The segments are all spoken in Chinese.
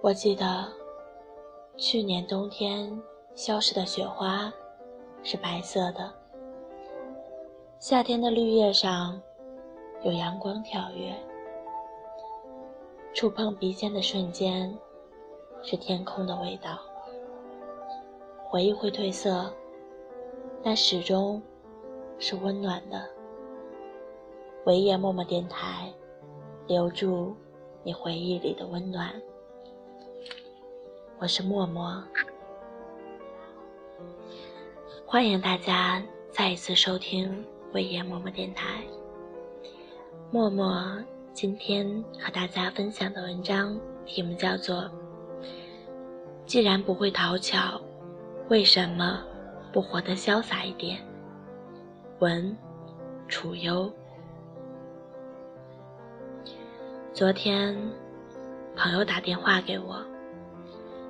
我记得去年冬天消失的雪花是白色的，夏天的绿叶上有阳光跳跃，触碰鼻尖的瞬间是天空的味道。回忆会褪色，但始终是温暖的。唯夜默默电台，留住你回忆里的温暖。我是默默，欢迎大家再一次收听微言默默电台。默默今天和大家分享的文章题目叫做“既然不会讨巧，为什么不活得潇洒一点？”文楚优。昨天，朋友打电话给我。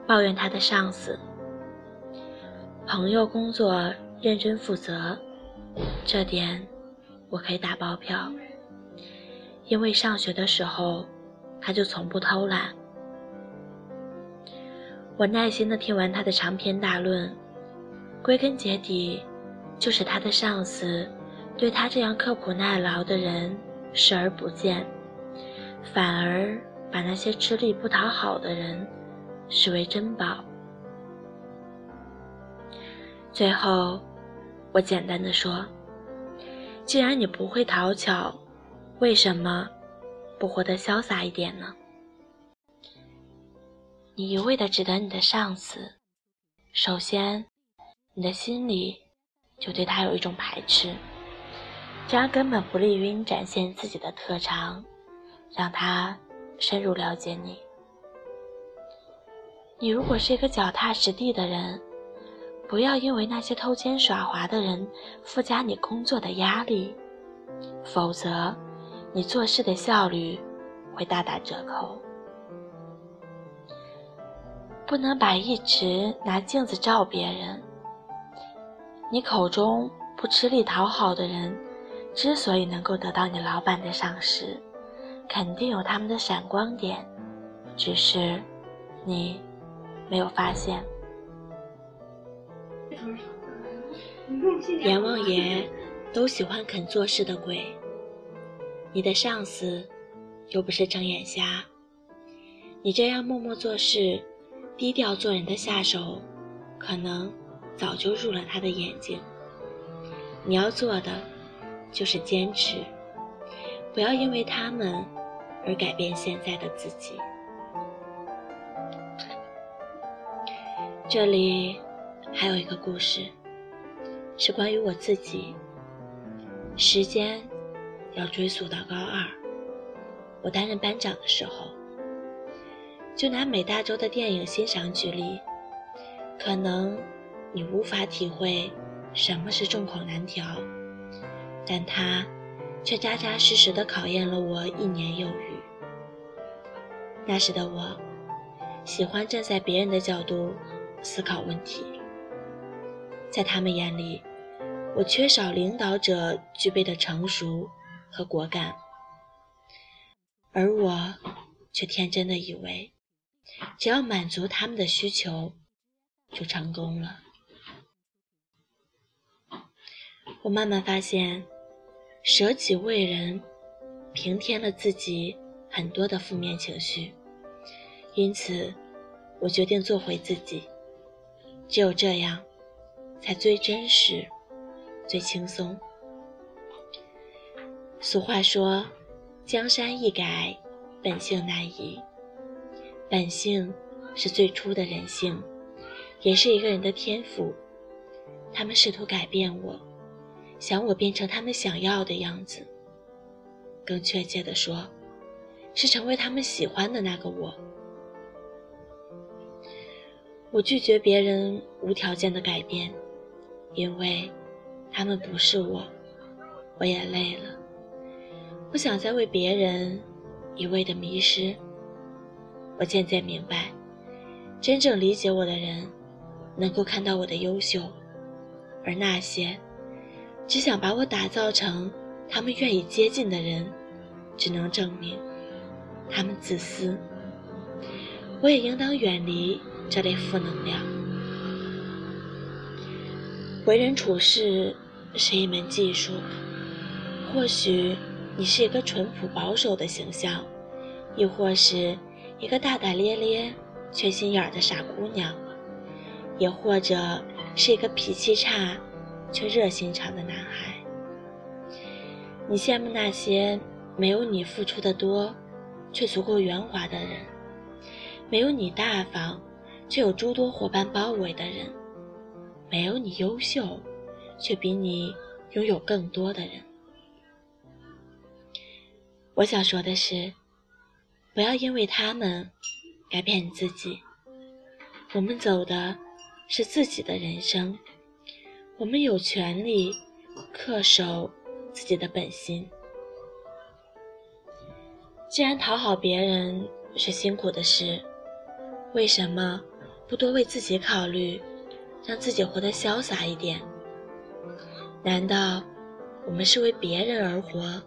抱怨他的上司。朋友工作认真负责，这点我可以打包票。因为上学的时候，他就从不偷懒。我耐心的听完他的长篇大论，归根结底，就是他的上司对他这样刻苦耐劳的人视而不见，反而把那些吃力不讨好的人。视为珍宝。最后，我简单的说：“既然你不会讨巧，为什么不活得潇洒一点呢？你一味的指责你的上司，首先，你的心里就对他有一种排斥，这样根本不利于你展现自己的特长，让他深入了解你。”你如果是一个脚踏实地的人，不要因为那些偷奸耍滑的人附加你工作的压力，否则你做事的效率会大打折扣。不能把一直拿镜子照别人。你口中不吃力讨好的人，之所以能够得到你老板的赏识，肯定有他们的闪光点，只是你。没有发现，阎王爷都喜欢肯做事的鬼。你的上司又不是睁眼瞎，你这样默默做事、低调做人的下手，可能早就入了他的眼睛。你要做的就是坚持，不要因为他们而改变现在的自己。这里还有一个故事，是关于我自己。时间要追溯到高二，我担任班长的时候。就拿美大洲的电影欣赏举例，可能你无法体会什么是众口难调，但它却扎扎实实的考验了我一年有余。那时的我，喜欢站在别人的角度。思考问题，在他们眼里，我缺少领导者具备的成熟和果敢，而我却天真的以为，只要满足他们的需求，就成功了。我慢慢发现，舍己为人，平添了自己很多的负面情绪，因此，我决定做回自己。只有这样，才最真实、最轻松。俗话说：“江山易改，本性难移。”本性是最初的人性，也是一个人的天赋。他们试图改变我，想我变成他们想要的样子。更确切的说，是成为他们喜欢的那个我。我拒绝别人无条件的改变，因为他们不是我，我也累了，不想再为别人一味的迷失。我渐渐明白，真正理解我的人，能够看到我的优秀，而那些只想把我打造成他们愿意接近的人，只能证明他们自私。我也应当远离这类负能量。为人处事是一门技术，或许你是一个淳朴保守的形象，亦或是一个大大咧咧缺心眼儿的傻姑娘，也或者是一个脾气差却热心肠的男孩。你羡慕那些没有你付出的多，却足够圆滑的人。没有你大方，却有诸多伙伴包围的人；没有你优秀，却比你拥有更多的人。我想说的是，不要因为他们改变你自己。我们走的是自己的人生，我们有权利恪守自己的本心。既然讨好别人是辛苦的事，为什么不多为自己考虑，让自己活得潇洒一点？难道我们是为别人而活？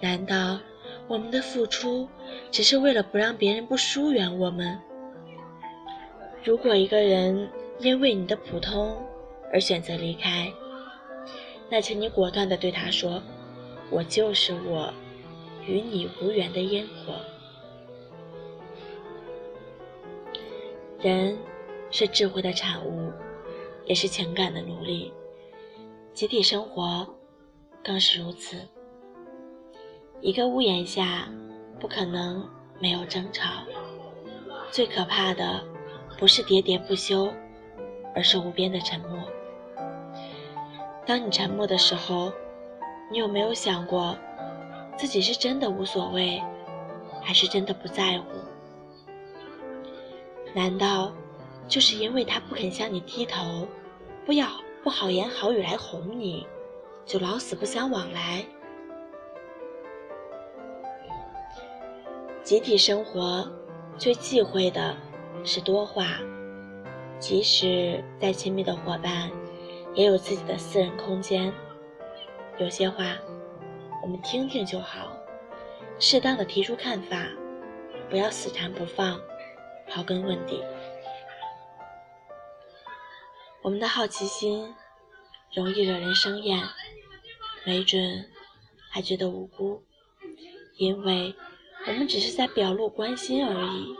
难道我们的付出只是为了不让别人不疏远我们？如果一个人因为你的普通而选择离开，那请你果断地对他说：“我就是我，与你无缘的烟火。”人是智慧的产物，也是情感的奴隶。集体生活更是如此。一个屋檐下不可能没有争吵。最可怕的不是喋喋不休，而是无边的沉默。当你沉默的时候，你有没有想过，自己是真的无所谓，还是真的不在乎？难道就是因为他不肯向你低头，不要不好言好语来哄你，就老死不相往来？集体生活最忌讳的是多话，即使再亲密的伙伴，也有自己的私人空间。有些话我们听听就好，适当的提出看法，不要死缠不放。刨根问底，我们的好奇心容易惹人生厌，没准还觉得无辜，因为我们只是在表露关心而已。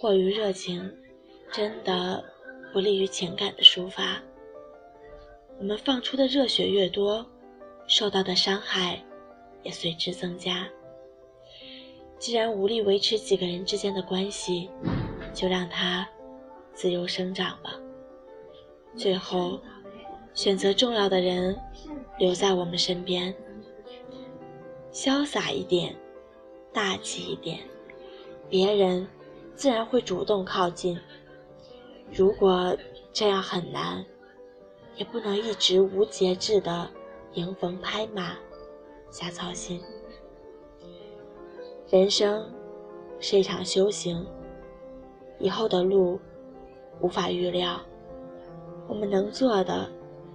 过于热情，真的不利于情感的抒发。我们放出的热血越多，受到的伤害也随之增加。既然无力维持几个人之间的关系，就让它自由生长吧。最后，选择重要的人留在我们身边，潇洒一点，大气一点，别人自然会主动靠近。如果这样很难，也不能一直无节制的迎风拍马，瞎操心。人生是一场修行，以后的路无法预料。我们能做的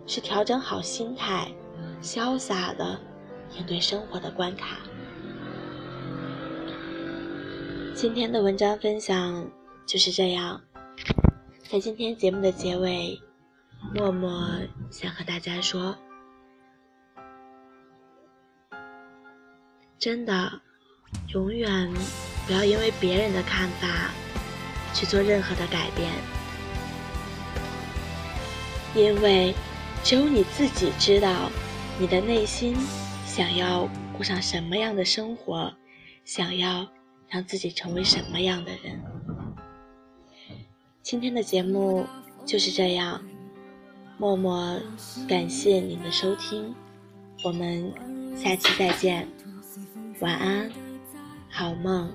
是调整好心态，潇洒的应对生活的关卡。今天的文章分享就是这样。在今天节目的结尾，默默想和大家说，真的。永远不要因为别人的看法去做任何的改变，因为只有你自己知道你的内心想要过上什么样的生活，想要让自己成为什么样的人。今天的节目就是这样，默默感谢您的收听，我们下期再见，晚安。好梦。